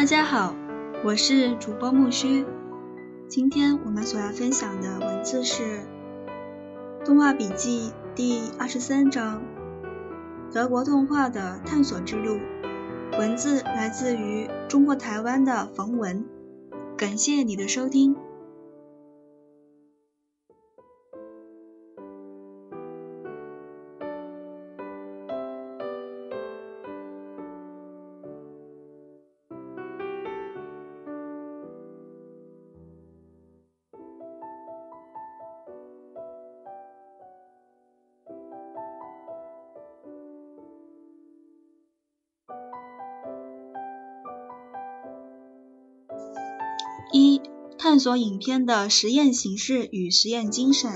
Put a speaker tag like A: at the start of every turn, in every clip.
A: 大家好，我是主播木须。今天我们所要分享的文字是《动画笔记》第二十三章：德国动画的探索之路。文字来自于中国台湾的冯文。感谢你的收听。所影片的实验形式与实验精神。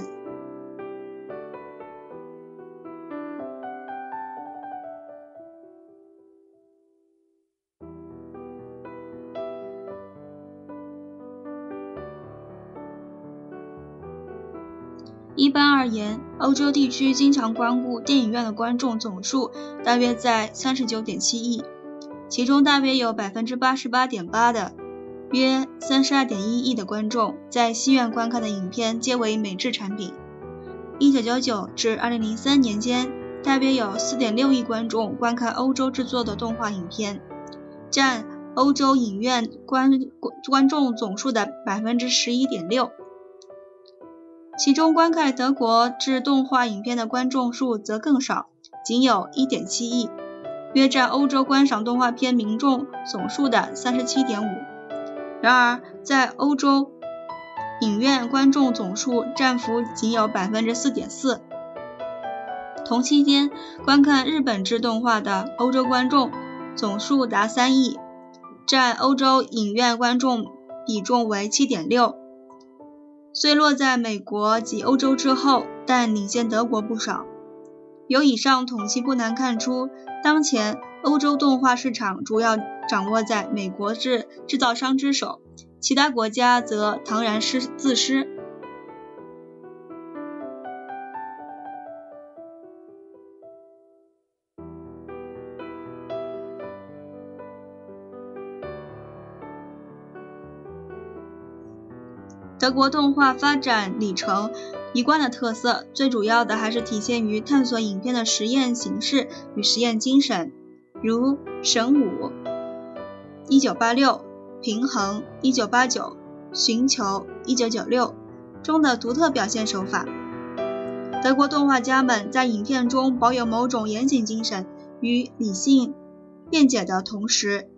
A: 一般而言，欧洲地区经常光顾电影院的观众总数大约在三十九点七亿，其中大约有百分之八十八点八的。约三十二点一亿的观众在戏院观看的影片皆为美制产品。一九九九至二零零三年间，大约有四点六亿观众观看欧洲制作的动画影片，占欧洲影院观观众总数的百分之十一点六。其中，观看德国制动画影片的观众数则更少，仅有一点七亿，约占欧洲观赏动画片民众总数的三十七点五。然而，在欧洲，影院观众总数占幅仅有百分之四点四。同期间，观看日本制动画的欧洲观众总数达三亿，占欧洲影院观众比重为七点六。虽落在美国及欧洲之后，但领先德国不少。由以上统计不难看出，当前欧洲动画市场主要。掌握在美国制制造商之手，其他国家则唐然失自失。德国动画发展里程一贯的特色，最主要的还是体现于探索影片的实验形式与实验精神，如神武。一九八六，平衡；一九八九，寻求；一九九六中的独特表现手法。德国动画家们在影片中保有某种严谨精神与理性辩解的同时，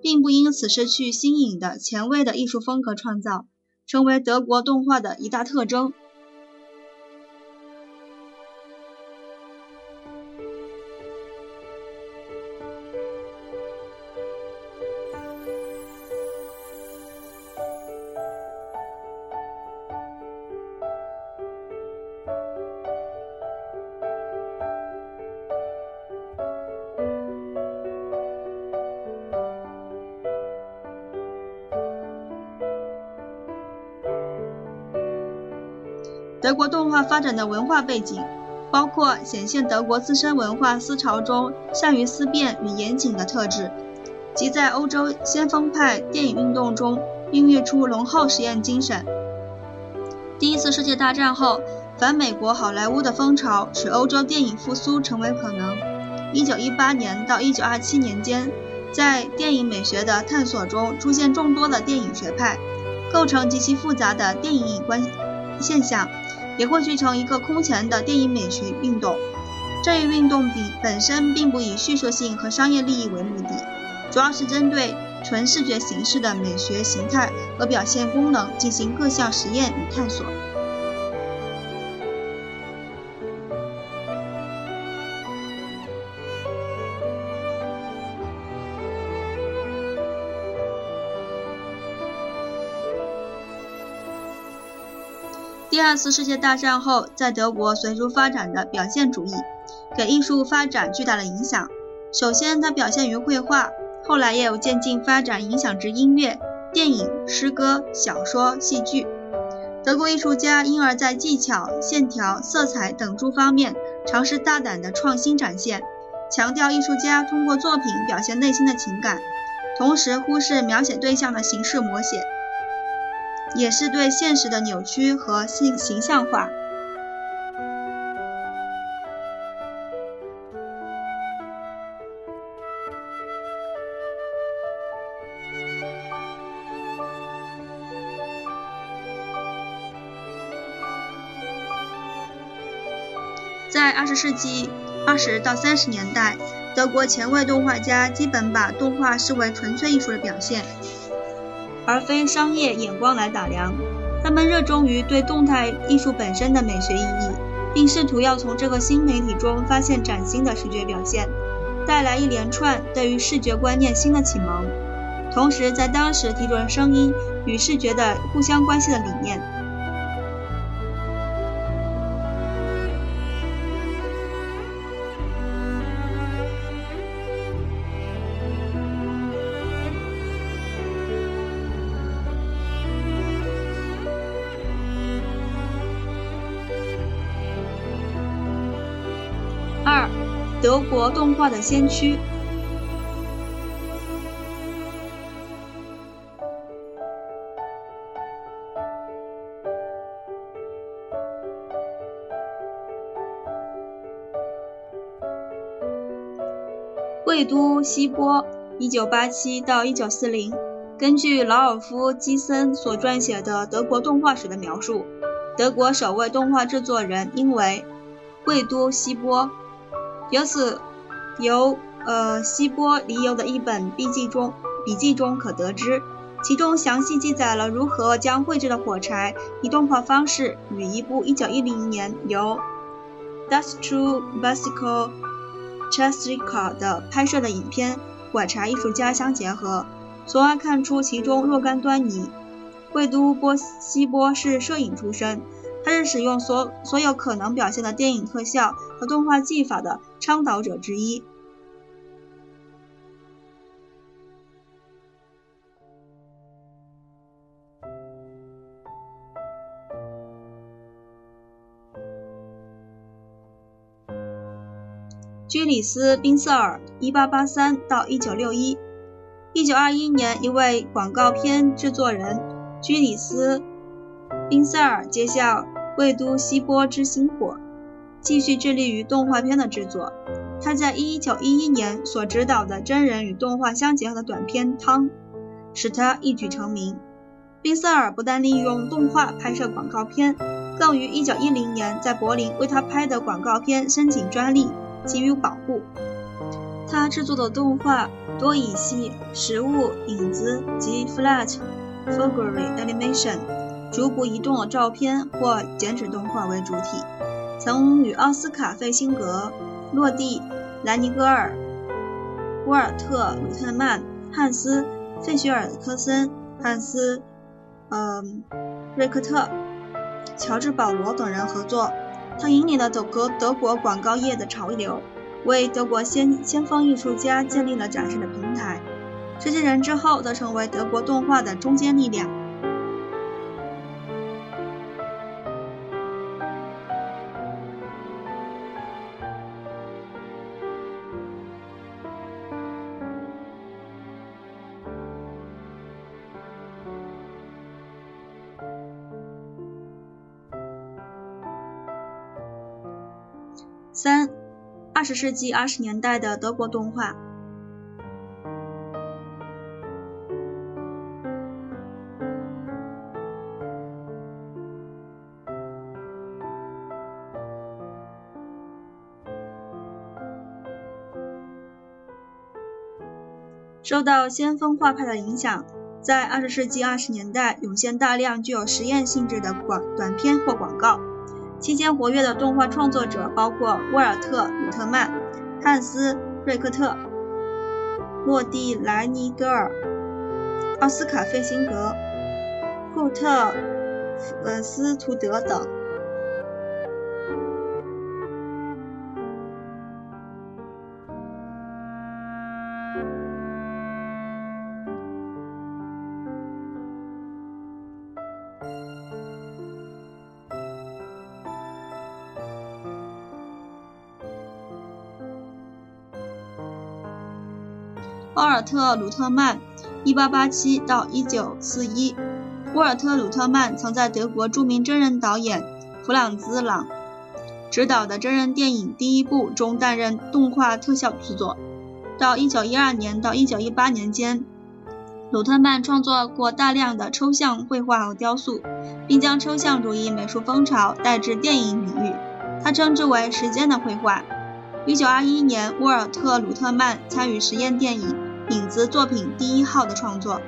A: 并不因此失去新颖的、前卫的艺术风格创造，成为德国动画的一大特征。德国动画发展的文化背景，包括显现德国自身文化思潮中善于思辨与严谨的特质，及在欧洲先锋派电影运动中孕育出浓厚实验精神。第一次世界大战后，反美国好莱坞的风潮使欧洲电影复苏成为可能。1918年到1927年间，在电影美学的探索中出现众多的电影学派，构成极其复杂的电影观现象。也汇聚成一个空前的电影美学运动。这一运动比本身并不以叙述性和商业利益为目的，主要是针对纯视觉形式的美学形态和表现功能进行各项实验与探索。第二次世界大战后，在德国随之发展的表现主义，给艺术发展巨大的影响。首先，它表现于绘画，后来也有渐进发展，影响至音乐、电影、诗歌、小说、戏剧。德国艺术家因而在技巧、线条、色彩等诸方面尝试大胆的创新展现，强调艺术家通过作品表现内心的情感。同时忽视描写对象的形式摹写，也是对现实的扭曲和形形象化。在二十世纪二十到三十年代，德国前卫动画家基本把动画视为纯粹艺术的表现，而非商业眼光来打量。他们热衷于对动态艺术本身的美学意义，并试图要从这个新媒体中发现崭新的视觉表现，带来一连串对于视觉观念新的启蒙，同时在当时提出了声音与视觉的互相关系的理念。德国动画的先驱，魏都希波（一九八七到一九四零）根据劳尔夫·基森所撰写的德国动画史的描述，德国首位动画制作人应为魏都希波。由此，由呃希波离游的一本笔记中笔记中可得知，其中详细记载了如何将绘制的火柴以动画方式与一部1910年由 Dustru Basico Chestrika 的拍摄的影片《火柴艺术家》相结合，从而看出其中若干端倪。魏都波希波是摄影出身。他是使用所所有可能表现的电影特效和动画技法的倡导者之一。居里斯·宾瑟尔 （1883 到 1961），一九二一年，一位广告片制作人，居里斯。宾塞尔接下魏都希波之星火，继续致力于动画片的制作。他在1911年所执导的真人与动画相结合的短片《汤》，使他一举成名。宾塞尔不但利用动画拍摄广告片，更于1910年在柏林为他拍的广告片申请专利，给予保护。他制作的动画多以系实物、影子及 flat figure animation。逐步移动的照片或剪纸动画为主体，曾与奥斯卡·费辛格、洛蒂·莱尼戈尔、沃尔特·鲁特曼、汉斯·费雪尔科森、汉斯·呃瑞克特、乔治·保罗等人合作。他引领了德国德国广告业的潮流，为德国先先锋艺术家建立了展示的平台。这些人之后则成为德国动画的中坚力量。十世纪二十年代的德国动画，受到先锋画派的影响，在二十世纪二十年代涌现大量具有实验性质的广短片或广告。期间活跃的动画创作者包括沃尔特·鲁特曼、汉斯·瑞克特、洛蒂·莱尼格尔、奥斯卡·费辛格、库特·呃斯图德等。沃尔特·鲁特曼 （1887-1941）。沃尔特·鲁特曼曾在德国著名真人导演弗朗兹·朗执导的真人电影《第一部》中担任动画特效制作。到1912年到1918年间，鲁特曼创作过大量的抽象绘画和雕塑，并将抽象主义美术风潮带至电影领域。他称之为“时间的绘画”。1921年，沃尔特·鲁特曼参与实验电影《影子》作品第一号的创作。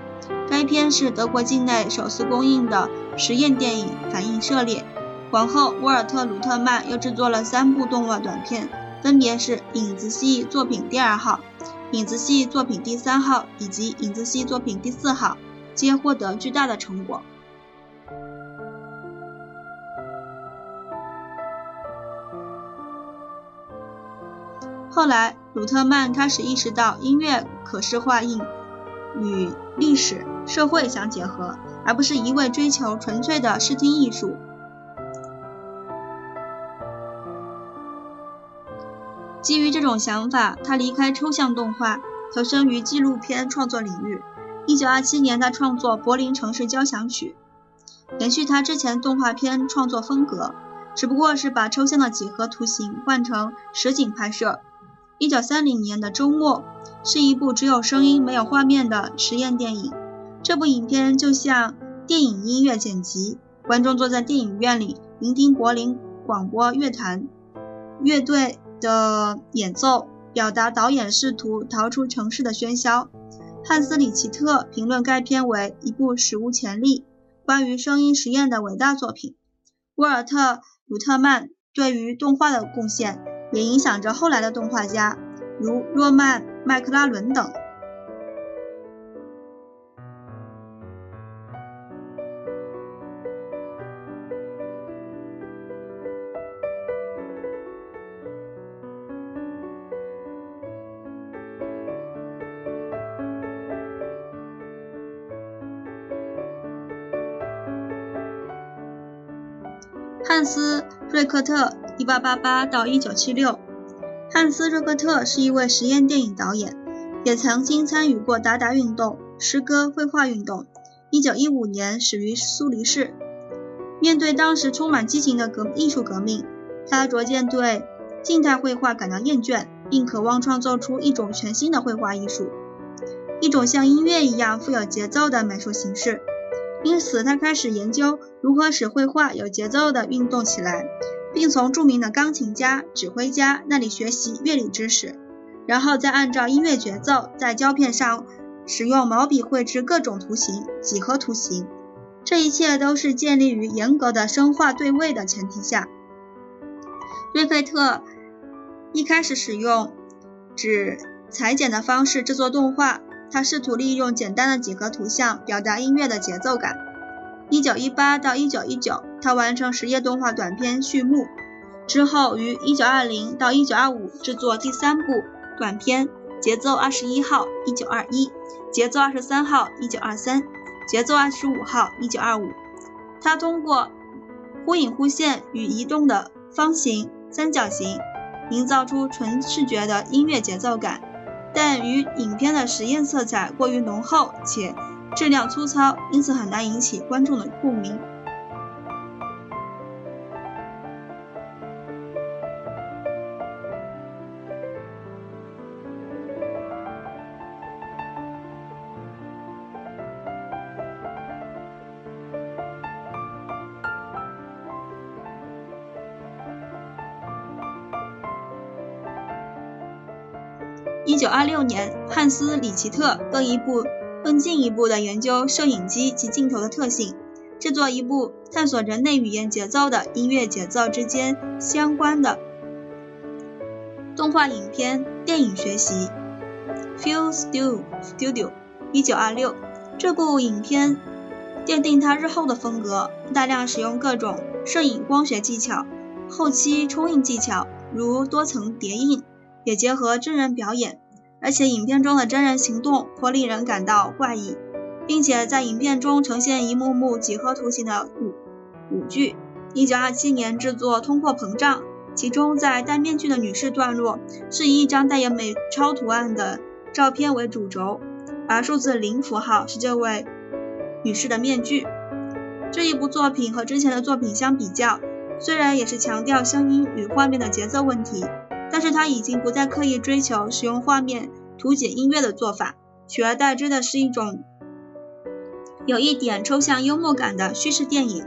A: 该片是德国境内首次公映的实验电影，反应热烈。往后，沃尔特·鲁特曼又制作了三部动画短片，分别是《影子系作品第二号》。影子系作品第三号以及影子系作品第四号皆获得巨大的成果。后来，鲁特曼开始意识到音乐可视化应与历史、社会相结合，而不是一味追求纯粹的视听艺术。基于这种想法，他离开抽象动画，投身于纪录片创作领域。1927年，他创作《柏林城市交响曲》，延续他之前动画片创作风格，只不过是把抽象的几何图形换成实景拍摄。1930年的周末是一部只有声音没有画面的实验电影。这部影片就像电影音乐剪辑，观众坐在电影院里聆听柏林广播乐团乐队。的演奏表达导演试图逃出城市的喧嚣。汉斯·里奇特评论该片为一部史无前例、关于声音实验的伟大作品。沃尔特·鲁特曼对于动画的贡献也影响着后来的动画家，如诺曼·麦克拉伦等。汉斯·瑞克特 （1888-1976）。汉斯·热克特是一位实验电影导演，也曾经参与过达达运动、诗歌绘画运动。1915年始于苏黎世。面对当时充满激情的革艺术革命，他逐渐对静态绘画感到厌倦，并渴望创造出一种全新的绘画艺术，一种像音乐一样富有节奏的美术形式。因此，他开始研究如何使绘画有节奏地运动起来，并从著名的钢琴家、指挥家那里学习乐理知识，然后再按照音乐节奏在胶片上使用毛笔绘制各种图形、几何图形。这一切都是建立于严格的声画对位的前提下。瑞费特一开始使用纸裁剪的方式制作动画。他试图利用简单的几何图像表达音乐的节奏感。1918到1919，他完成实业动画短片序幕之后，于1920到1925制作第三部短片《节奏21号》（1921）、《节奏23号》（1923）、《节奏25号》（1925）。他通过忽隐忽现与移动的方形、三角形，营造出纯视觉的音乐节奏感。但与影片的实验色彩过于浓厚且质量粗糙，因此很难引起观众的共鸣。一九二六年，汉斯·里奇特更一步、更进一步的研究摄影机及镜头的特性，制作一部探索人类语言节奏的音乐节奏之间相关的动画影片电影学习。Feel Studio，一九二六，这部影片奠定他日后的风格，大量使用各种摄影光学技巧、后期冲印技巧，如多层叠印。也结合真人表演，而且影片中的真人行动颇令人感到怪异，并且在影片中呈现一幕幕几何图形的舞舞剧。一九二七年制作《通货膨胀》，其中在戴面具的女士段落是以一张带有美钞图案的照片为主轴，而数字零符号是这位女士的面具。这一部作品和之前的作品相比较，虽然也是强调声音与画面的节奏问题，但是他已经不再刻意追求使用画面图解音乐的做法，取而代之的是一种有一点抽象幽默感的叙事电影。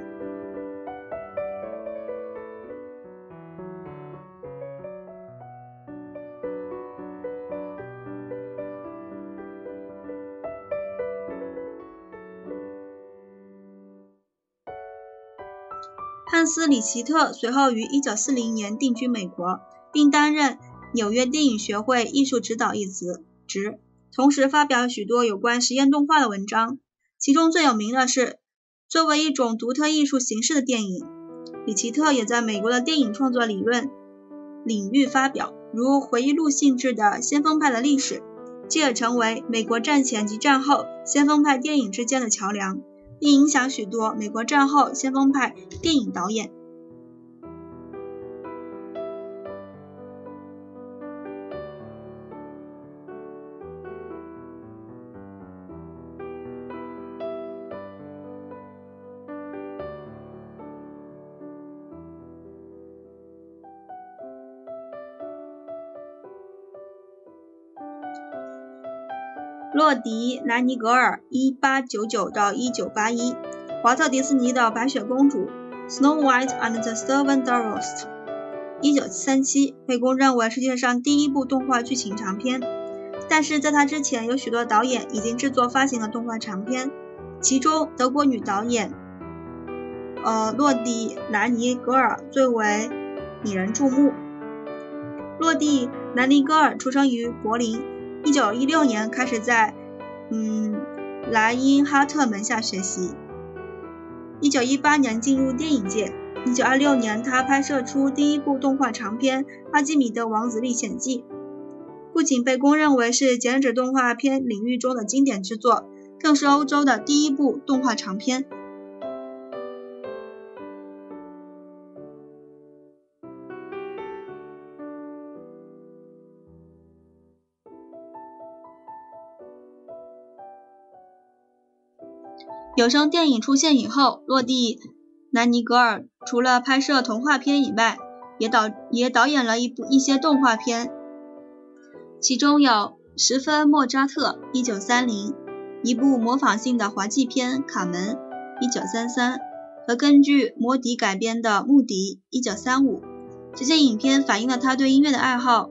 A: 汉斯·里奇特随后于1940年定居美国，并担任纽约电影学会艺术指导一职，职同时发表许多有关实验动画的文章。其中最有名的是，作为一种独特艺术形式的电影，里奇特也在美国的电影创作理论领域发表，如回忆录性质的《先锋派的历史》，继而成为美国战前及战后先锋派电影之间的桥梁。并影响许多美国战后先锋派电影导演。洛迪·南尼格尔 （1899 到 1981），华特·迪士尼的《白雪公主》（Snow White and the Seven Dwarfs） （1937） 被公认为世界上第一部动画剧情长片。但是在它之前，有许多导演已经制作发行了动画长片，其中德国女导演呃洛迪·南尼格尔最为引人注目。洛蒂·南尼格尔出生于柏林。一九一六年开始在嗯莱因哈特门下学习。一九一八年进入电影界。一九二六年，他拍摄出第一部动画长片《阿基米德王子历险记》，不仅被公认为是剪纸动画片领域中的经典之作，更是欧洲的第一部动画长片。有声电影出现以后，洛蒂·南尼格尔除了拍摄童话片以外，也导也导演了一部一些动画片，其中有《十分莫扎特》（1930），一部模仿性的滑稽片《卡门》（1933） 和根据魔笛改编的《穆迪》（1935）。这些影片反映了他对音乐的爱好。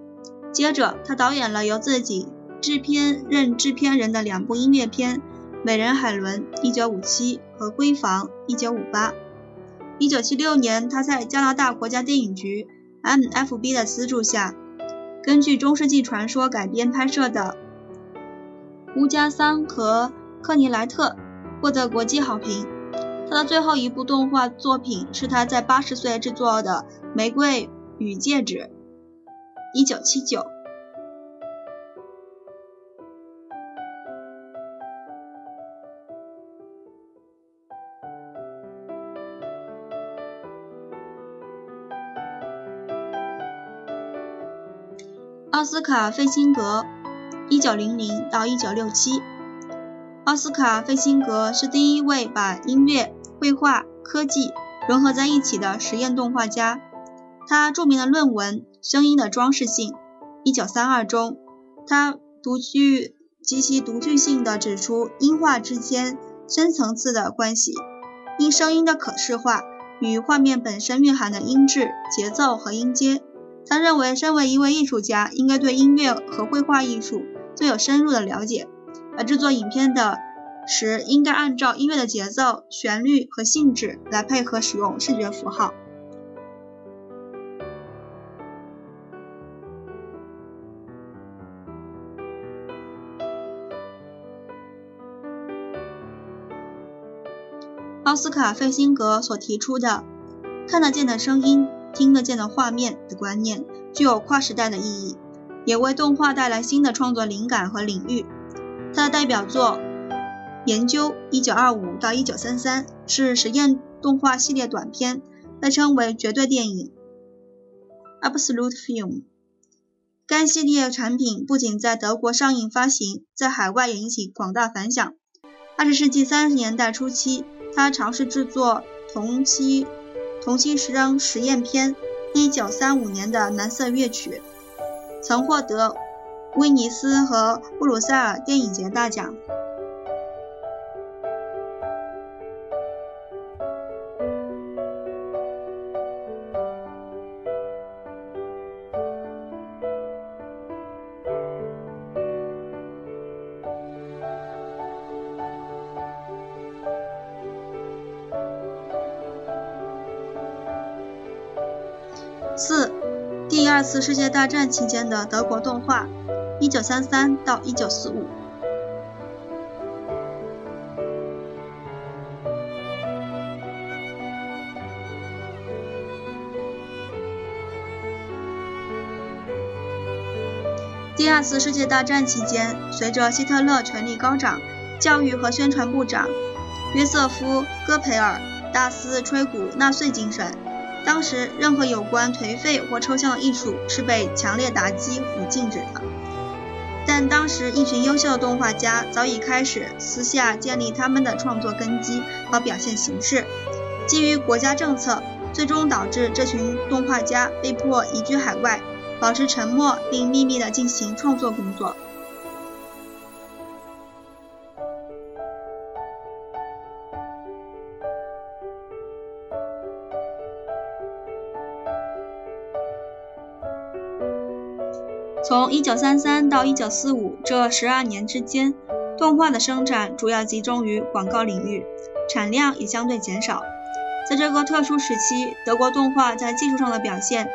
A: 接着，他导演了由自己制片任制片人的两部音乐片。美人海伦，1957和闺房，1958。1976年，他在加拿大国家电影局 （MFB） 的资助下，根据中世纪传说改编拍摄的《乌加桑和克尼莱特》获得国际好评。他的最后一部动画作品是他在80岁制作的《玫瑰与戒指》，1979。奥斯卡·费辛格，1900到1967。奥斯卡·费辛格是第一位把音乐、绘画、科技融合在一起的实验动画家。他著名的论文《声音的装饰性》（1932） 中，他独具极其独具性地指出音画之间深层次的关系，因声音的可视化与画面本身蕴含的音质、节奏和音阶。他认为，身为一位艺术家，应该对音乐和绘画艺术最有深入的了解，而制作影片的时应该按照音乐的节奏、旋律和性质来配合使用视觉符号。奥斯卡·费辛格所提出的“看得见的声音”。听得见的画面的观念具有跨时代的意义，也为动画带来新的创作灵感和领域。他的代表作《研究》（1925 到 1933） 是实验动画系列短片，被称为绝对电影 （Absolute Film）。该系列产品不仅在德国上映发行，在海外也引起广大反响。二十世纪三十年代初期，他尝试制作同期同期时装实验片。一九三五年的《蓝色乐曲》曾获得威尼斯和布鲁塞尔电影节大奖。次世界大战期间的德国动画，一九三三到一九四五。第二次世界大战期间，随着希特勒权力高涨，教育和宣传部长约瑟夫·戈培尔大肆吹鼓纳粹精神。当时，任何有关颓废或抽象的艺术是被强烈打击与禁止的。但当时，一群优秀的动画家早已开始私下建立他们的创作根基和表现形式。基于国家政策，最终导致这群动画家被迫移居海外，保持沉默并秘密地进行创作工作。从1933到1945这十二年之间，动画的生产主要集中于广告领域，产量也相对减少。在这个特殊时期，德国动画在技术上的表现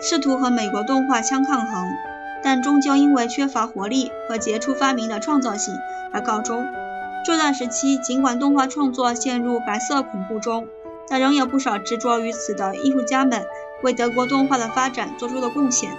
A: 试图和美国动画相抗衡，但终究因为缺乏活力和杰出发明的创造性而告终。这段时期，尽管动画创作陷入白色恐怖中，但仍有不少执着于此的艺术家们为德国动画的发展做出了贡献。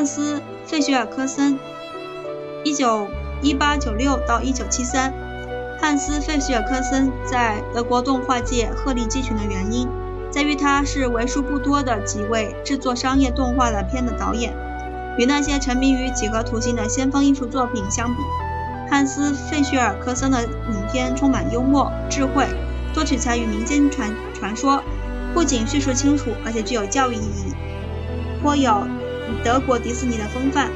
A: 汉斯·费雪尔科森，一九一八九六到一九七三。汉斯·费雪尔科森在德国动画界鹤立鸡群的原因，在于他是为数不多的几位制作商业动画的片的导演。与那些沉迷于几何图形的先锋艺术作品相比，汉斯·费雪尔科森的影片充满幽默、智慧，多取材于民间传传说，不仅叙述清楚，而且具有教育意义，颇有。德国迪士尼的风范。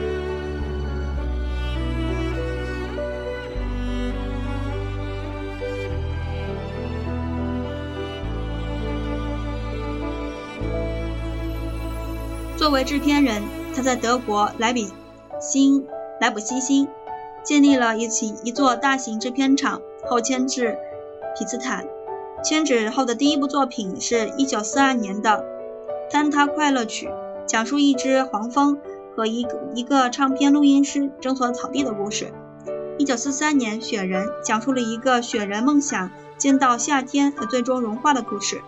A: 作为制片人，他在德国莱比新莱布锡新建立了一起一座大型制片厂，后迁至匹兹坦。迁址后的第一部作品是一九四二年的《坍塌快乐曲》。讲述一只黄蜂和一个一个唱片录音师争夺草地的故事。一九四三年，《雪人》讲述了一个雪人梦想见到夏天和最终融化的故事。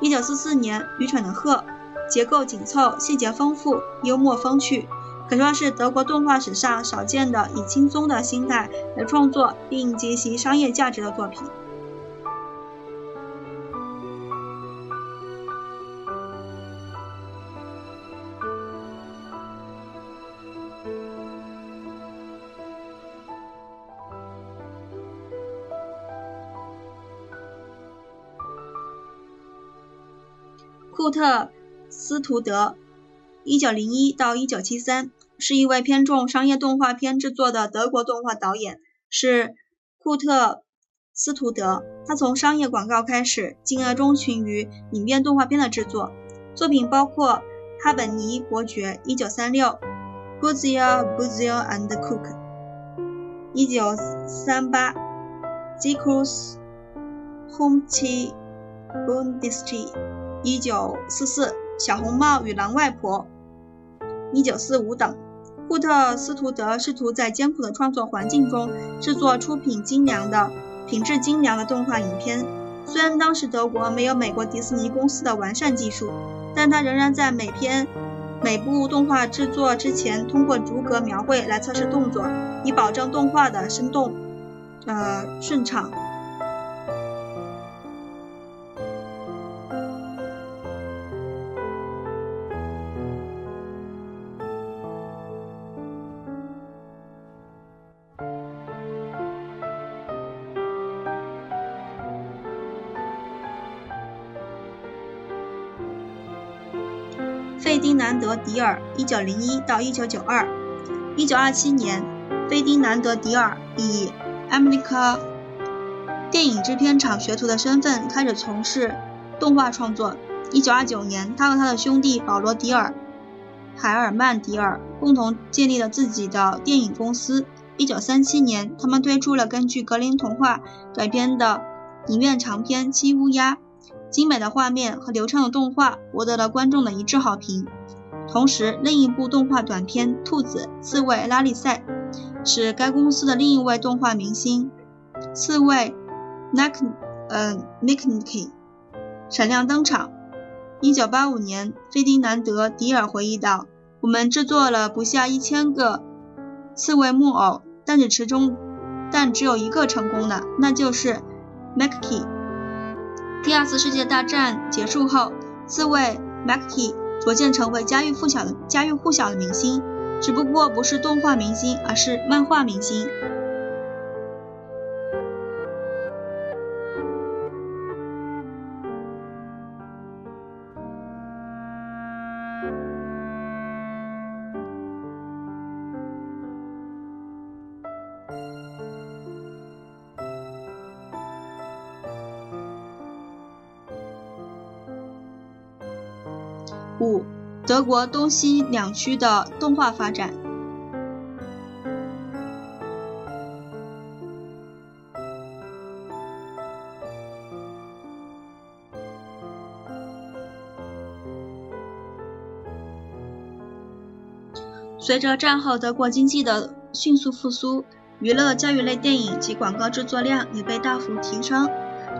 A: 一九四四年，《愚蠢的鹤》结构紧凑、细节丰富、幽默风趣，可说是德国动画史上少见的以轻松的心态来创作并结其商业价值的作品。库特斯图德，1901到1973，是一位偏重商业动画片制作的德国动画导演。是库特斯图德，他从商业广告开始，进而钟情于影片动画片的制作。作品包括《哈本尼伯爵》（1936）、《Buzia Buzia and Cook》（1938）、《Zikus Homchi Bundestie》。一九四四，小红帽与狼外婆，一九四五等。库特斯图德试图在艰苦的创作环境中制作出品精良的、品质精良的动画影片。虽然当时德国没有美国迪士尼公司的完善技术，但他仍然在每篇每部动画制作之前通过逐格描绘来测试动作，以保证动画的生动、呃顺畅。南德·迪尔 （1901 到 1992）。1927年，费丁南德·迪尔以 America 电影制片厂学徒的身份开始从事动画创作。1929年，他和他的兄弟保罗·迪尔·海尔曼·迪尔共同建立了自己的电影公司。1937年，他们推出了根据格林童话改编的影院长片《七乌鸦》。精美的画面和流畅的动画博得了观众的一致好评。同时，另一部动画短片《兔子刺猬拉力赛》使该公司的另一位动画明星刺猬 Nak 呃 Mickey 闪亮登场。1985年，费迪南德·迪尔回忆道：“我们制作了不下一千个刺猬木偶，但只其中但只有一个成功的，那就是 Mickey。”第二次世界大战结束后，刺猬 Mickey 逐渐成为家喻户晓的家喻户晓的明星，只不过不是动画明星，而是漫画明星。德国东西两区的动画发展。随着战后德国经济的迅速复苏，娱乐教育类电影及广告制作量也被大幅提升。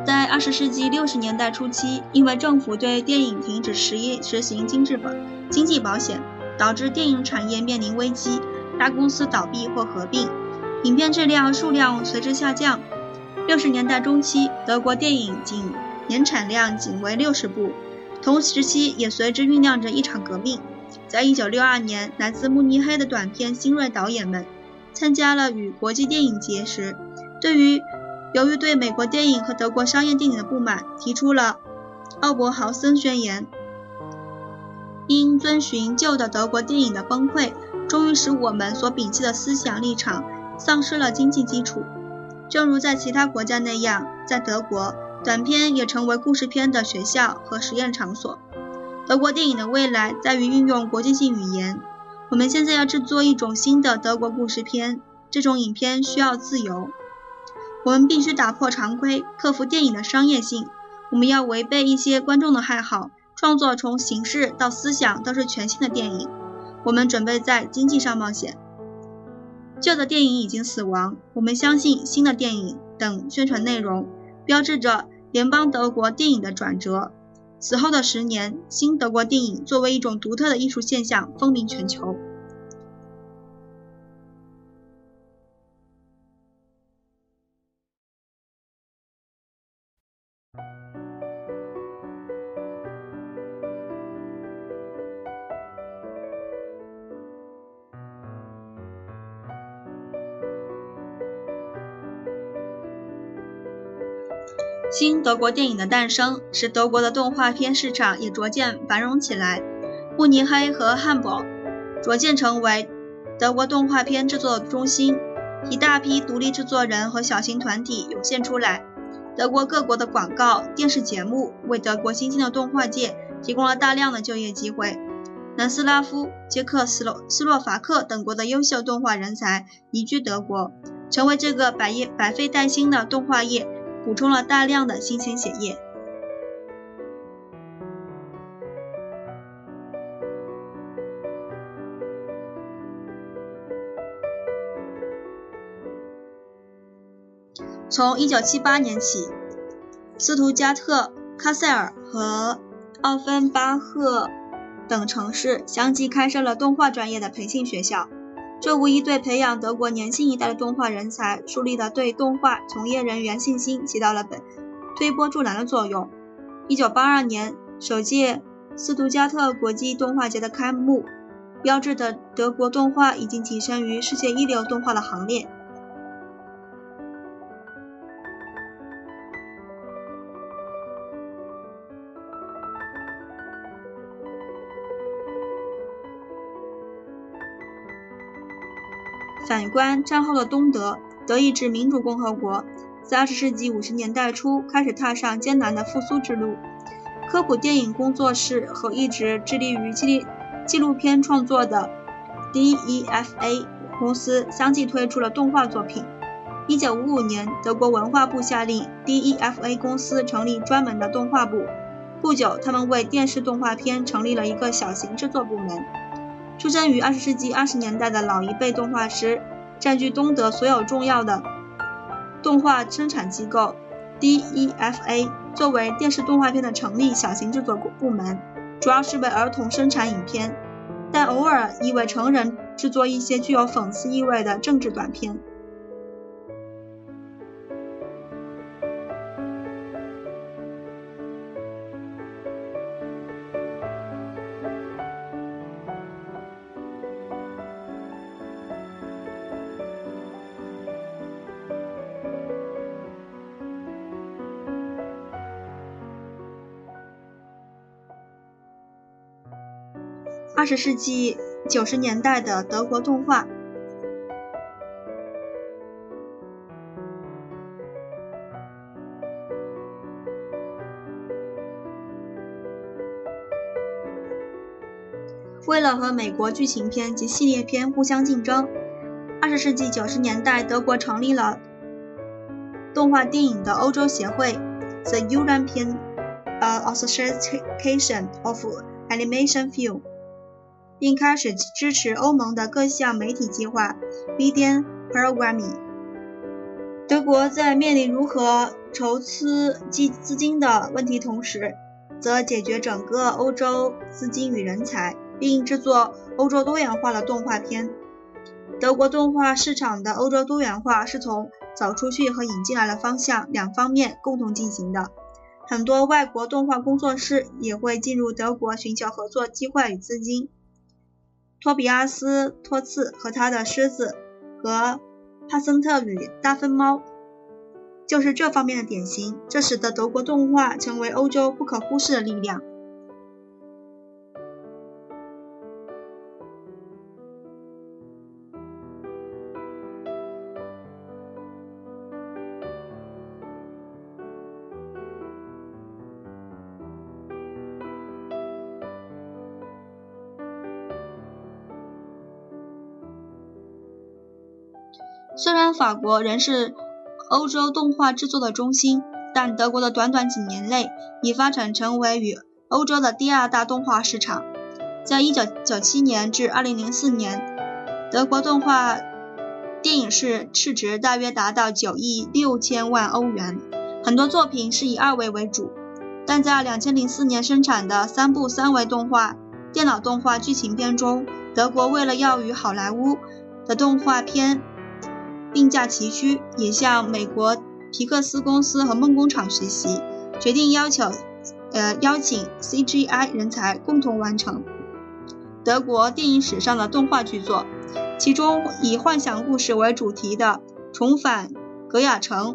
A: 在二十世纪六十年代初期，因为政府对电影停止实业实行经济保经济保险，导致电影产业面临危机，大公司倒闭或合并，影片质量数量随之下降。六十年代中期，德国电影仅年产量仅为六十部，同时期也随之酝酿着一场革命。在一九六二年，来自慕尼黑的短片新锐导演们参加了与国际电影节时，对于由于对美国电影和德国商业电影的不满，提出了奥伯豪森宣言。因遵循旧的德国电影的崩溃，终于使我们所摒弃的思想立场丧失了经济基础。正如在其他国家那样，在德国，短片也成为故事片的学校和实验场所。德国电影的未来在于运用国际性语言。我们现在要制作一种新的德国故事片，这种影片需要自由。我们必须打破常规，克服电影的商业性。我们要违背一些观众的爱好，创作从形式到思想都是全新的电影。我们准备在经济上冒险。旧的电影已经死亡，我们相信新的电影等宣传内容标志着联邦德国电影的转折。此后的十年，新德国电影作为一种独特的艺术现象风靡全球。德国电影的诞生，使德国的动画片市场也逐渐繁荣起来。慕尼黑和汉堡逐渐成为德国动画片制作的中心，一大批独立制作人和小型团体涌现出来。德国各国的广告、电视节目为德国新兴的动画界提供了大量的就业机会。南斯拉夫、捷克斯洛斯洛伐克等国的优秀动画人才移居德国，成为这个百业百废待兴的动画业。补充了大量的新鲜血液。从1978年起，斯图加特、卡塞尔和奥芬巴赫等城市相继开设了动画专业的培训学校，这无疑对培养德国年轻一代的动画人才树立了对动画从业人员信心起到了本推波助澜的作用。一九八二年，首届斯图加特国际动画节的开幕，标志着德国动画已经跻身于世界一流动画的行列。反观战后的东德，德意志民主共和国，在二十世纪五十年代初开始踏上艰难的复苏之路。科普电影工作室和一直致力于纪纪录片创作的 DEFA 公司相继推出了动画作品。一九五五年，德国文化部下令 DEFA 公司成立专门的动画部。不久，他们为电视动画片成立了一个小型制作部门。出生于二十世纪二十年代的老一辈动画师，占据东德所有重要的动画生产机构。DEFA 作为电视动画片的成立小型制作部门，主要是为儿童生产影片，但偶尔亦为成人制作一些具有讽刺意味的政治短片。二十世纪九十年代的德国动画，为了和美国剧情片及系列片互相竞争，二十世纪九十年代，德国成立了动画电影的欧洲协会 （The European Association of Animation Film）。并开始支持欧盟的各项媒体计划 （Video Programming）。德国在面临如何筹资基资金的问题同时，则解决整个欧洲资金与人才，并制作欧洲多元化的动画片。德国动画市场的欧洲多元化是从走出去和引进来的方向两方面共同进行的。很多外国动画工作室也会进入德国寻求合作机会与资金。托比阿斯·托茨和他的狮子和帕森特与大粪猫就是这方面的典型，这使得德国动画成为欧洲不可忽视的力量。法国仍是欧洲动画制作的中心，但德国的短短几年内已发展成为与欧洲的第二大动画市场。在1997年至2004年，德国动画电影市市值大约达到9亿6千万欧元，很多作品是以二维为主。但在2004年生产的三部三维动画电脑动画剧情片中，德国为了要与好莱坞的动画片并驾齐驱，也向美国皮克斯公司和梦工厂学习，决定要求，呃，邀请 CGI 人才共同完成德国电影史上的动画巨作。其中以幻想故事为主题的《重返格雅城》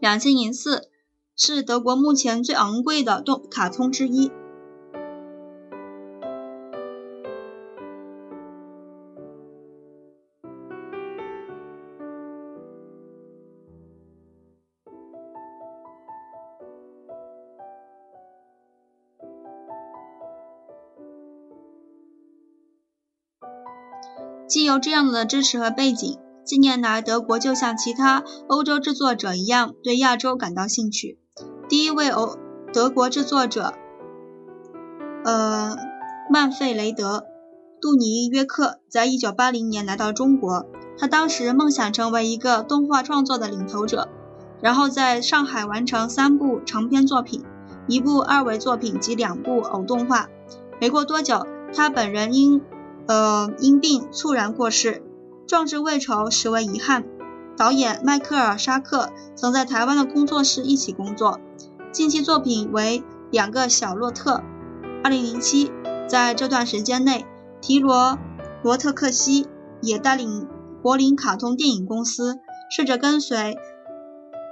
A: 两千零四是德国目前最昂贵的动卡通之一。既有这样的支持和背景，近年来德国就像其他欧洲制作者一样，对亚洲感到兴趣。第一位欧德国制作者，呃，曼费雷德·杜尼约克，在一九八零年来到中国。他当时梦想成为一个动画创作的领头者，然后在上海完成三部长篇作品，一部二维作品及两部偶动画。没过多久，他本人因呃因病猝然过世，壮志未酬，实为遗憾。导演迈克尔·沙克曾在台湾的工作室一起工作，近期作品为《两个小洛特》。二零零七，在这段时间内，提罗罗特克西也带领柏林卡通电影公司，试着跟随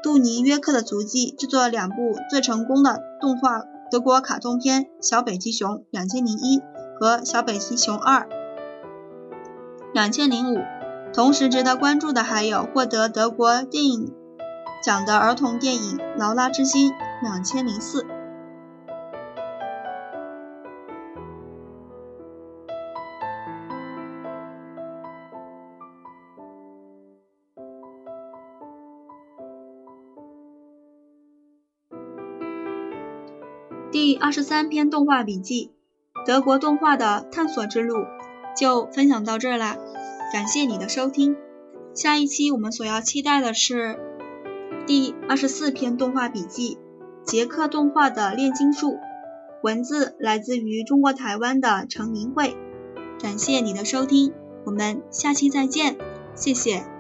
A: 杜尼约克的足迹，制作了两部最成功的动画德国卡通片《小北极熊》（两千零一）和《小北极熊二》（两千零五）。同时值得关注的还有获得德国电影奖的儿童电影《劳拉之心》两千零四。第二十三篇动画笔记：德国动画的探索之路，就分享到这儿啦。感谢你的收听，下一期我们所要期待的是第二十四篇动画笔记《杰克动画的炼金术》，文字来自于中国台湾的陈明慧。感谢你的收听，我们下期再见，谢谢。